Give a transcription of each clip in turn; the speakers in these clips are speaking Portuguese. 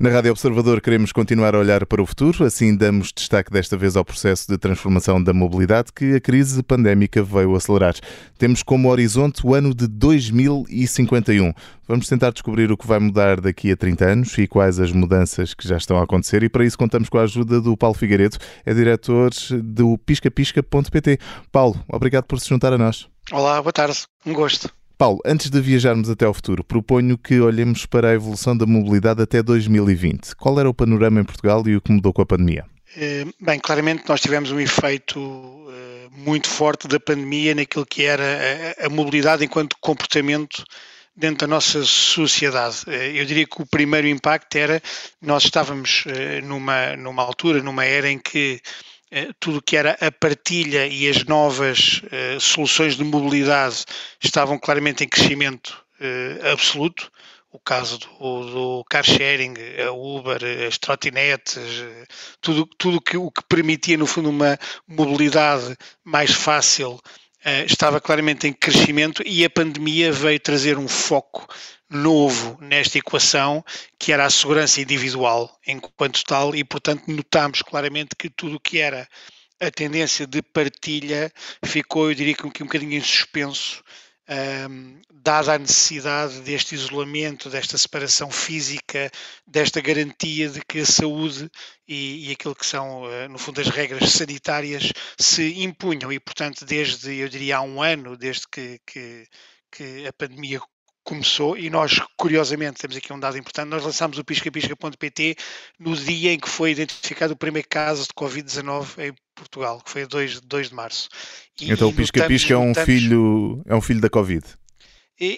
Na Rádio Observador queremos continuar a olhar para o futuro, assim damos destaque desta vez ao processo de transformação da mobilidade que a crise pandémica veio acelerar. Temos como horizonte o ano de 2051. Vamos tentar descobrir o que vai mudar daqui a 30 anos e quais as mudanças que já estão a acontecer e para isso contamos com a ajuda do Paulo Figueiredo, é diretor do piscapisca.pt. Paulo, obrigado por se juntar a nós. Olá, boa tarde. Um gosto. Paulo, antes de viajarmos até ao futuro, proponho que olhemos para a evolução da mobilidade até 2020. Qual era o panorama em Portugal e o que mudou com a pandemia? Eh, bem, claramente nós tivemos um efeito eh, muito forte da pandemia naquilo que era a mobilidade enquanto comportamento dentro da nossa sociedade. Eh, eu diria que o primeiro impacto era nós estávamos numa, numa altura, numa era em que tudo o que era a partilha e as novas uh, soluções de mobilidade estavam claramente em crescimento uh, absoluto. O caso do, do, car sharing, a Uber, as trotinetes, tudo, tudo que, o que permitia, no fundo, uma mobilidade mais fácil estava claramente em crescimento e a pandemia veio trazer um foco novo nesta equação, que era a segurança individual enquanto tal, e portanto notámos claramente que tudo o que era a tendência de partilha ficou, eu diria que um, bocadinho em suspenso, um, dada a necessidade deste isolamento, desta separação física, desta garantia de que a saúde e, e aquilo que são, uh, no fundo, as regras sanitárias se impunham. E, portanto, desde, eu diria, há um ano, desde que, que que a pandemia começou e nós, curiosamente, temos aqui um dado importante, nós lançámos o piscapisca.pt no dia em que foi identificado o primeiro caso de Covid-19 em Portugal, que foi 2, 2 de março. E, então o pisca-pisca é um filho é um filho da Covid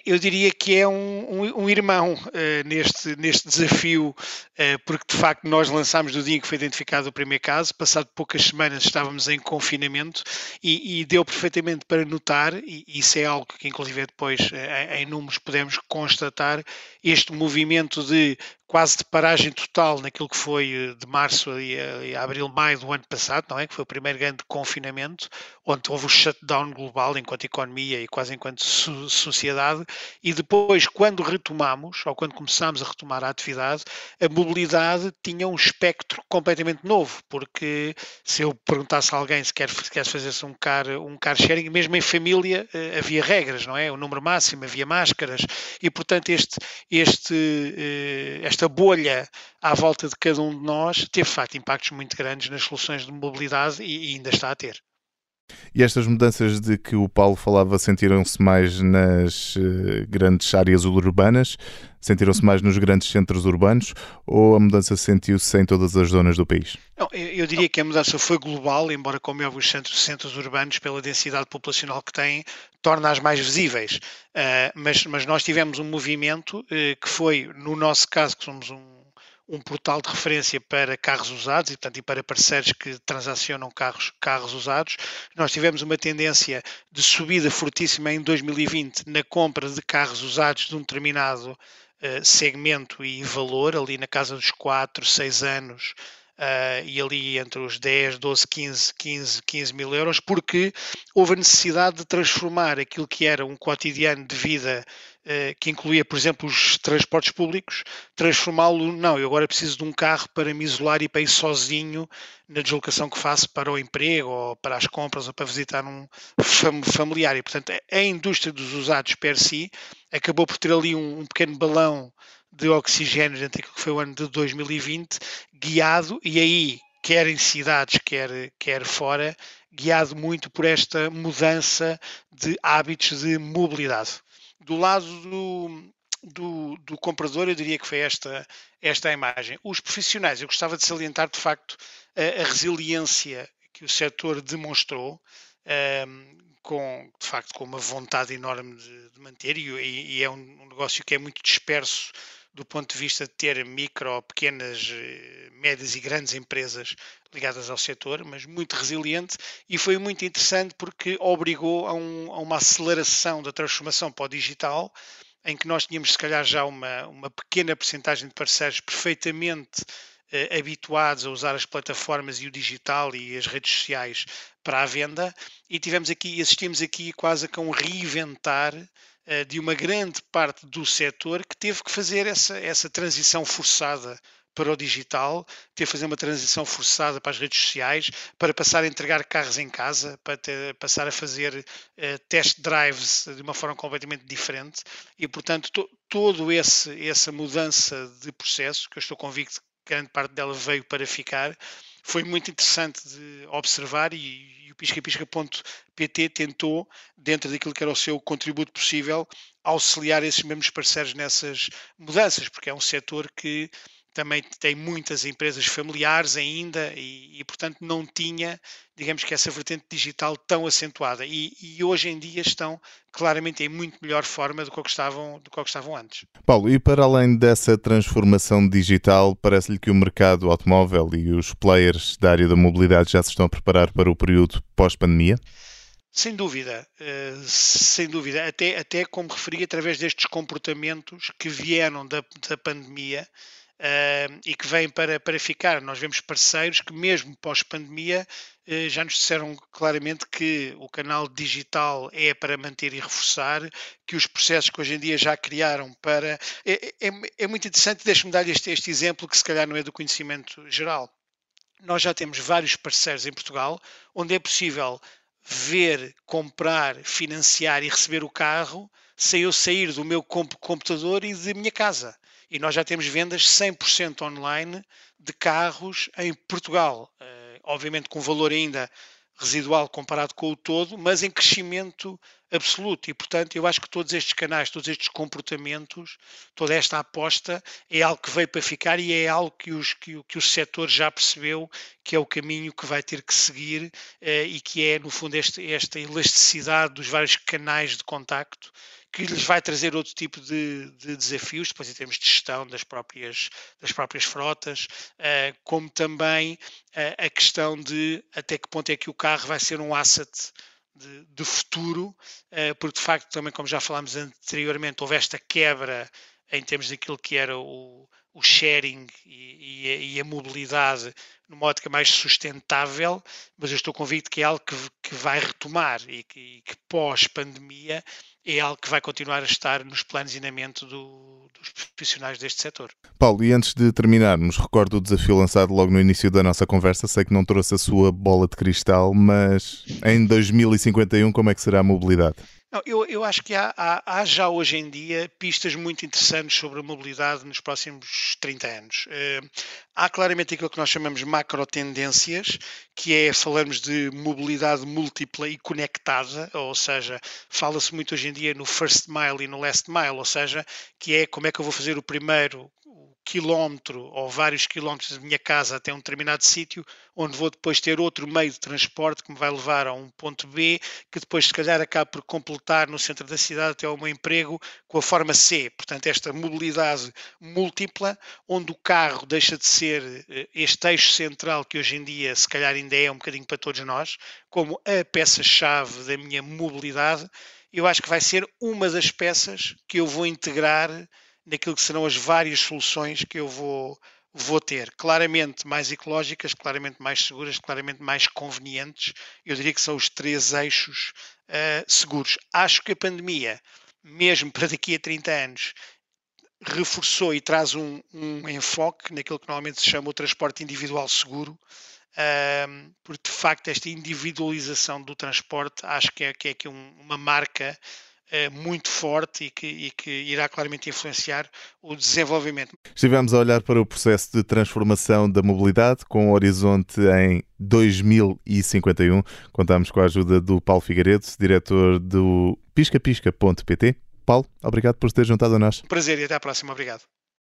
eu diria que é um, um, um irmão uh, neste, neste desafio, uh, porque de facto nós lançámos no dia em que foi identificado o primeiro caso, passado poucas semanas estávamos em confinamento e, e deu perfeitamente para notar, e isso é algo que inclusive depois uh, em números podemos constatar, este movimento de quase de paragem total naquilo que foi eh, de março a, abril, maio do ano passado, não é? Que foi o primeiro grande confinamento, onde houve o shutdown global enquanto economia e quase enquanto sociedade, e depois, quando retomamos, ou quando começámos a retomar a atividade, a mobilidade tinha um espectro completamente novo, porque se eu perguntasse a alguém se quer, se quer fazer-se um car, um car sharing, mesmo em família eh, havia regras, não é? O número máximo, havia máscaras, e portanto este, este, eh, esta esta bolha à volta de cada um de nós teve, de facto, impactos muito grandes nas soluções de mobilidade e, e ainda está a ter. E estas mudanças de que o Paulo falava sentiram-se mais nas uh, grandes áreas urbanas? Sentiram-se mais nos grandes centros urbanos? Ou a mudança sentiu-se em todas as zonas do país? Não, eu diria que a mudança foi global, embora, como é os centros, centros urbanos, pela densidade populacional que têm, torna-as mais visíveis. Uh, mas, mas nós tivemos um movimento uh, que foi, no nosso caso, que somos um um portal de referência para carros usados e, portanto, e para parceiros que transacionam carros, carros usados. Nós tivemos uma tendência de subida fortíssima em 2020 na compra de carros usados de um determinado uh, segmento e valor, ali na casa dos 4, 6 anos. Uh, e ali entre os 10, 12, 15, 15, 15 mil euros, porque houve a necessidade de transformar aquilo que era um cotidiano de vida que incluía, por exemplo, os transportes públicos, transformá-lo, não, eu agora preciso de um carro para me isolar e para ir sozinho na deslocação que faço para o emprego ou para as compras ou para visitar um familiar. E, portanto, a indústria dos usados per si acabou por ter ali um, um pequeno balão de oxigênio dentro daquilo que foi o ano de 2020, guiado, e aí, quer em cidades, quer, quer fora, guiado muito por esta mudança de hábitos de mobilidade. Do lado do, do, do, comprador, eu diria que foi esta, esta imagem. Os profissionais, eu gostava de salientar de facto a, a resiliência que o setor demonstrou, um, com, de facto, com uma vontade enorme de, de manter, e, e, é um, um negócio que é muito disperso do ponto de vista de ter micro, pequenas, eh, médias e grandes empresas ligadas ao setor, mas muito resiliente e foi muito interessante porque obrigou a, um, a uma aceleração da transformação para o digital, em que nós tínhamos se calhar já uma, uma pequena percentagem de parceiros perfeitamente eh, habituados a usar as plataformas e o digital e as redes sociais para a venda. E tivemos aqui, assistimos aqui quase a um reinventar eh, de uma grande parte do setor que teve que fazer essa, essa transição forçada para o digital, ter fazer uma transição forçada para as redes sociais, para passar a entregar carros em casa, para ter, passar a fazer uh, test drives de uma forma completamente diferente. E, portanto, to, todo esse essa mudança de processo, que eu estou convicto grande parte dela veio para ficar, foi muito interessante de observar e, e o piscapisca.pt tentou, dentro daquilo que era o seu contributo possível, auxiliar esses mesmos parceiros nessas mudanças, porque é um setor que também tem muitas empresas familiares ainda e, e, portanto, não tinha, digamos que, essa vertente digital tão acentuada. E, e, hoje em dia estão claramente em muito melhor forma do que, estavam, do que estavam antes. Paulo, e para além dessa transformação digital, parece-lhe que o mercado automóvel e os players da área da mobilidade já se estão a preparar para o período pós-pandemia? Sem dúvida, uh, sem dúvida. Até, até como referi, através destes comportamentos que vieram da, da pandemia, uh, e que vêm para, para ficar. Nós vemos parceiros que, mesmo pós-pandemia, uh, já nos disseram claramente que o canal digital é para manter e reforçar, que os processos que hoje em dia já criaram para. É, é, é muito interessante, deixe-me dar este, este exemplo que se calhar não é do conhecimento geral. Nós já temos vários parceiros em Portugal onde é possível ver, comprar, financiar e receber o carro sem eu sair do meu computador e da minha casa. E nós já temos vendas 100% online de carros em Portugal. Uh, obviamente com valor ainda residual comparado com o todo, mas em crescimento absoluto. E, portanto, eu acho que todos estes canais, todos estes comportamentos, toda esta aposta é algo que veio para ficar e é algo que, os, que, que o setor já percebeu que é o caminho que vai ter que seguir eh, e que é, no fundo, este, esta elasticidade dos vários canais de contacto que lhes vai trazer outro tipo de, de, desafios, depois em termos de gestão das próprias, das próprias frotas, uh, como também uh, a questão de até que ponto é que o carro vai ser um asset de, de futuro, uh, porque de facto também, como já falámos anteriormente, houve esta quebra em termos daquilo que era o, o sharing e, e, a, e, a, mobilidade numa ótica mais sustentável, mas eu estou convicto que é algo que, que vai retomar e que, que pós-pandemia é algo que vai continuar a estar nos planos em andamento do, dos profissionais deste setor. Paulo, e antes de terminarmos, recordo o desafio lançado logo no início da nossa conversa. Sei que não trouxe a sua bola de cristal, mas em 2051, como é que será a mobilidade? Não, eu, eu, acho que há, há, há, já hoje em dia pistas muito interessantes sobre a mobilidade nos próximos 30 anos. Uh, há claramente aquilo que nós chamamos macro tendências, que é falarmos de mobilidade múltipla e conectada, ou seja, fala-se muito hoje em dia no first mile e no last mile, ou seja, que é como é que eu vou fazer o primeiro quilómetro ou vários quilómetros da minha casa até um determinado sítio, onde vou depois ter outro meio de transporte que me vai levar a um ponto B, que depois se calhar acaba por completar no centro da cidade até ao meu emprego com a forma C. Portanto, esta mobilidade múltipla, onde o carro deixa de ser eh, este eixo central que hoje em dia se calhar ainda é um bocadinho para todos nós, como a peça-chave da minha mobilidade, eu acho que vai ser uma das peças que eu vou integrar naquilo que serão as várias soluções que eu vou, vou ter. Claramente mais ecológicas, claramente mais seguras, claramente mais convenientes. Eu diria que são os três eixos uh, seguros. Acho que a pandemia, mesmo para daqui a 30 anos, reforçou e traz um, um enfoque naquilo que normalmente se chama o transporte individual seguro. Uh, porque de facto esta individualização do transporte acho que é, que é aqui um, uma marca muito forte e que, e que, irá claramente influenciar o desenvolvimento. Estivemos a olhar para o processo de transformação da mobilidade com o horizonte em 2051. Contamos com a ajuda do Paulo Figueiredo, diretor do piscapisca.pt. Paulo, obrigado por ter juntado a nós. Prazer e até à próxima. Obrigado.